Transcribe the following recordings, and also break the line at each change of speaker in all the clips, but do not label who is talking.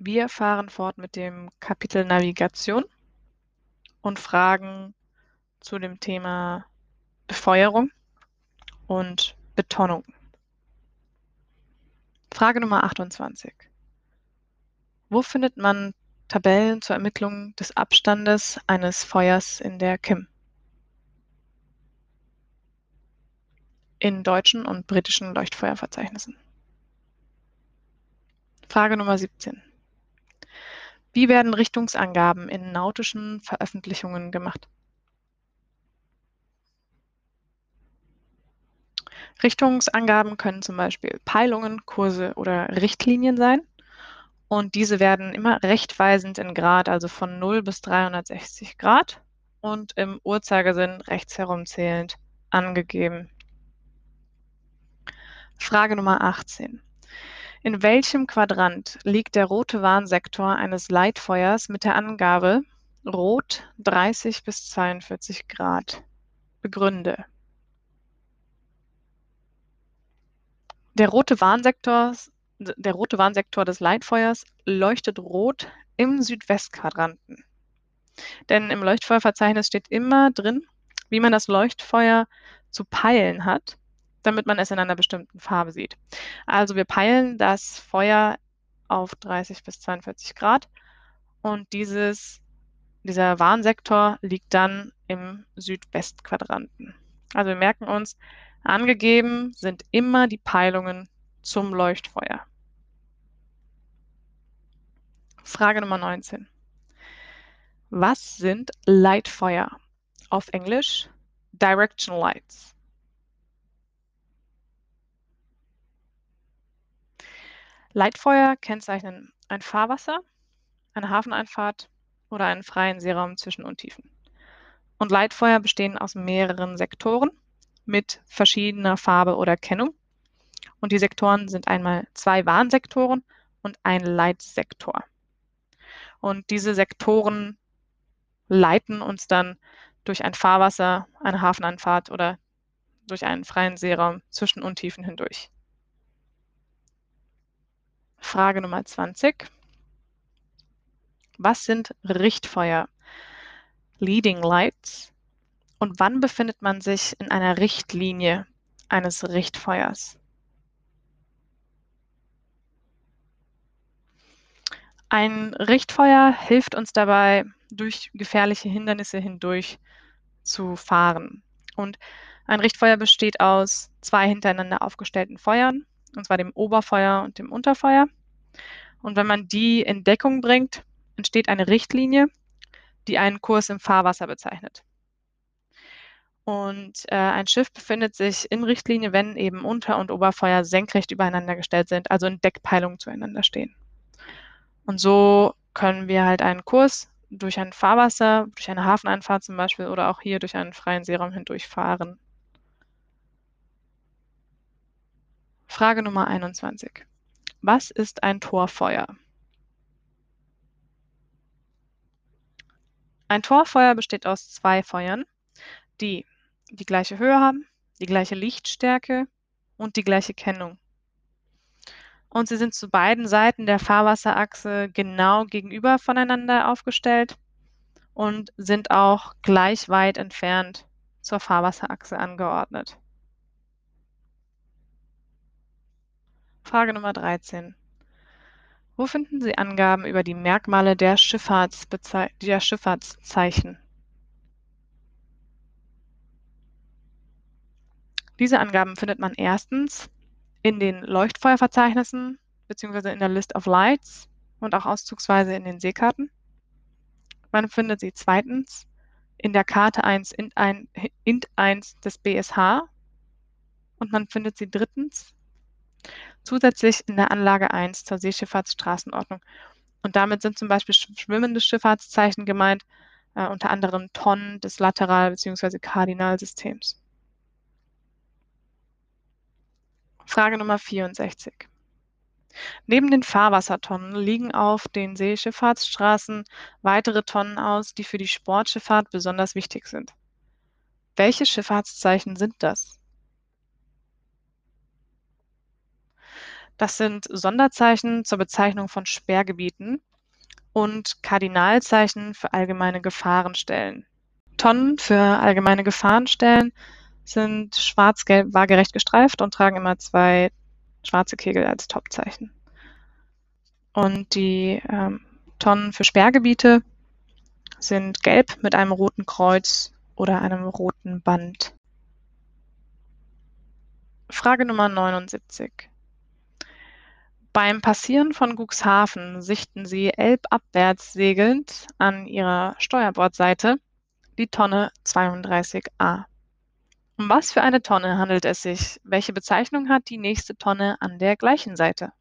Wir fahren fort mit dem Kapitel Navigation und Fragen zu dem Thema Befeuerung und Betonung. Frage Nummer 28. Wo findet man Tabellen zur Ermittlung des Abstandes eines Feuers in der KIM? In deutschen und britischen Leuchtfeuerverzeichnissen. Frage Nummer 17. Wie werden Richtungsangaben in nautischen Veröffentlichungen gemacht? Richtungsangaben können zum Beispiel Peilungen, Kurse oder Richtlinien sein. Und diese werden immer rechtweisend in Grad, also von 0 bis 360 Grad und im Uhrzeigersinn rechts herumzählend angegeben. Frage Nummer 18. In welchem Quadrant liegt der rote Warnsektor eines Leitfeuers mit der Angabe Rot 30 bis 42 Grad? Begründe. Der rote Warnsektor, der rote Warnsektor des Leitfeuers leuchtet rot im Südwestquadranten. Denn im Leuchtfeuerverzeichnis steht immer drin, wie man das Leuchtfeuer zu peilen hat damit man es in einer bestimmten Farbe sieht. Also wir peilen das Feuer auf 30 bis 42 Grad und dieses, dieser Warnsektor liegt dann im Südwestquadranten. Also wir merken uns, angegeben sind immer die Peilungen zum Leuchtfeuer. Frage Nummer 19. Was sind Leitfeuer? Auf Englisch Direction Lights. Leitfeuer kennzeichnen ein Fahrwasser, eine Hafeneinfahrt oder einen freien Seeraum zwischen Untiefen. Und Leitfeuer bestehen aus mehreren Sektoren mit verschiedener Farbe oder Kennung. Und die Sektoren sind einmal zwei Warnsektoren und ein Leitsektor. Und diese Sektoren leiten uns dann durch ein Fahrwasser, eine Hafeneinfahrt oder durch einen freien Seeraum zwischen Untiefen hindurch. Frage Nummer 20. Was sind Richtfeuer? Leading Lights. Und wann befindet man sich in einer Richtlinie eines Richtfeuers? Ein Richtfeuer hilft uns dabei, durch gefährliche Hindernisse hindurch zu fahren. Und ein Richtfeuer besteht aus zwei hintereinander aufgestellten Feuern, und zwar dem Oberfeuer und dem Unterfeuer. Und wenn man die in Deckung bringt, entsteht eine Richtlinie, die einen Kurs im Fahrwasser bezeichnet. Und äh, ein Schiff befindet sich in Richtlinie, wenn eben Unter- und Oberfeuer senkrecht übereinander gestellt sind, also in Deckpeilung zueinander stehen. Und so können wir halt einen Kurs durch ein Fahrwasser, durch eine Hafeneinfahrt zum Beispiel oder auch hier durch einen freien Seeraum hindurch fahren. Frage Nummer 21. Was ist ein Torfeuer? Ein Torfeuer besteht aus zwei Feuern, die die gleiche Höhe haben, die gleiche Lichtstärke und die gleiche Kennung. Und sie sind zu beiden Seiten der Fahrwasserachse genau gegenüber voneinander aufgestellt und sind auch gleich weit entfernt zur Fahrwasserachse angeordnet. Frage Nummer 13. Wo finden Sie Angaben über die Merkmale der, Schifffahrtsbezei der Schifffahrtszeichen? Diese Angaben findet man erstens in den Leuchtfeuerverzeichnissen bzw. in der List of Lights und auch auszugsweise in den Seekarten. Man findet sie zweitens in der Karte 1 int, 1, int 1 des BSH und man findet sie drittens zusätzlich in der Anlage 1 zur Seeschifffahrtsstraßenordnung. Und damit sind zum Beispiel schwimmende Schifffahrtszeichen gemeint, äh, unter anderem Tonnen des Lateral- bzw. Kardinalsystems. Frage Nummer 64. Neben den Fahrwassertonnen liegen auf den Seeschifffahrtsstraßen weitere Tonnen aus, die für die Sportschifffahrt besonders wichtig sind. Welche Schifffahrtszeichen sind das? Das sind Sonderzeichen zur Bezeichnung von Sperrgebieten und Kardinalzeichen für allgemeine Gefahrenstellen. Tonnen für allgemeine Gefahrenstellen sind schwarz-gelb waagerecht gestreift und tragen immer zwei schwarze Kegel als Topzeichen. Und die ähm, Tonnen für Sperrgebiete sind gelb mit einem roten Kreuz oder einem roten Band. Frage Nummer 79. Beim Passieren von Cuxhaven sichten Sie elbabwärts segelnd an Ihrer Steuerbordseite die Tonne 32a. Um was für eine Tonne handelt es sich? Welche Bezeichnung hat die nächste Tonne an der gleichen Seite?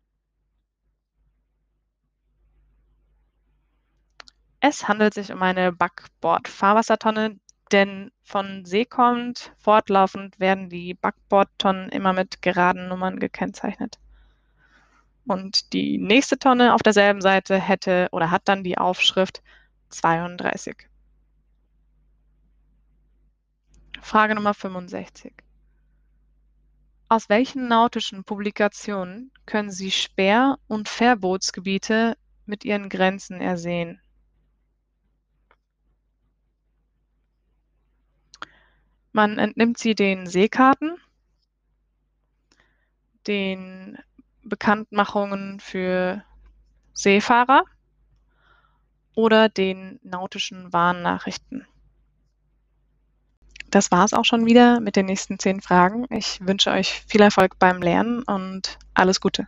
Es handelt sich um eine Backbord-Fahrwassertonne, denn von See kommend fortlaufend werden die Backbordtonnen immer mit geraden Nummern gekennzeichnet. Und die nächste Tonne auf derselben Seite hätte oder hat dann die Aufschrift 32. Frage Nummer 65. Aus welchen nautischen Publikationen können Sie Sperr- und Verbotsgebiete mit ihren Grenzen ersehen? Man entnimmt sie den Seekarten, den Bekanntmachungen für Seefahrer oder den nautischen Warnnachrichten. Das war es auch schon wieder mit den nächsten zehn Fragen. Ich wünsche euch viel Erfolg beim Lernen und alles Gute.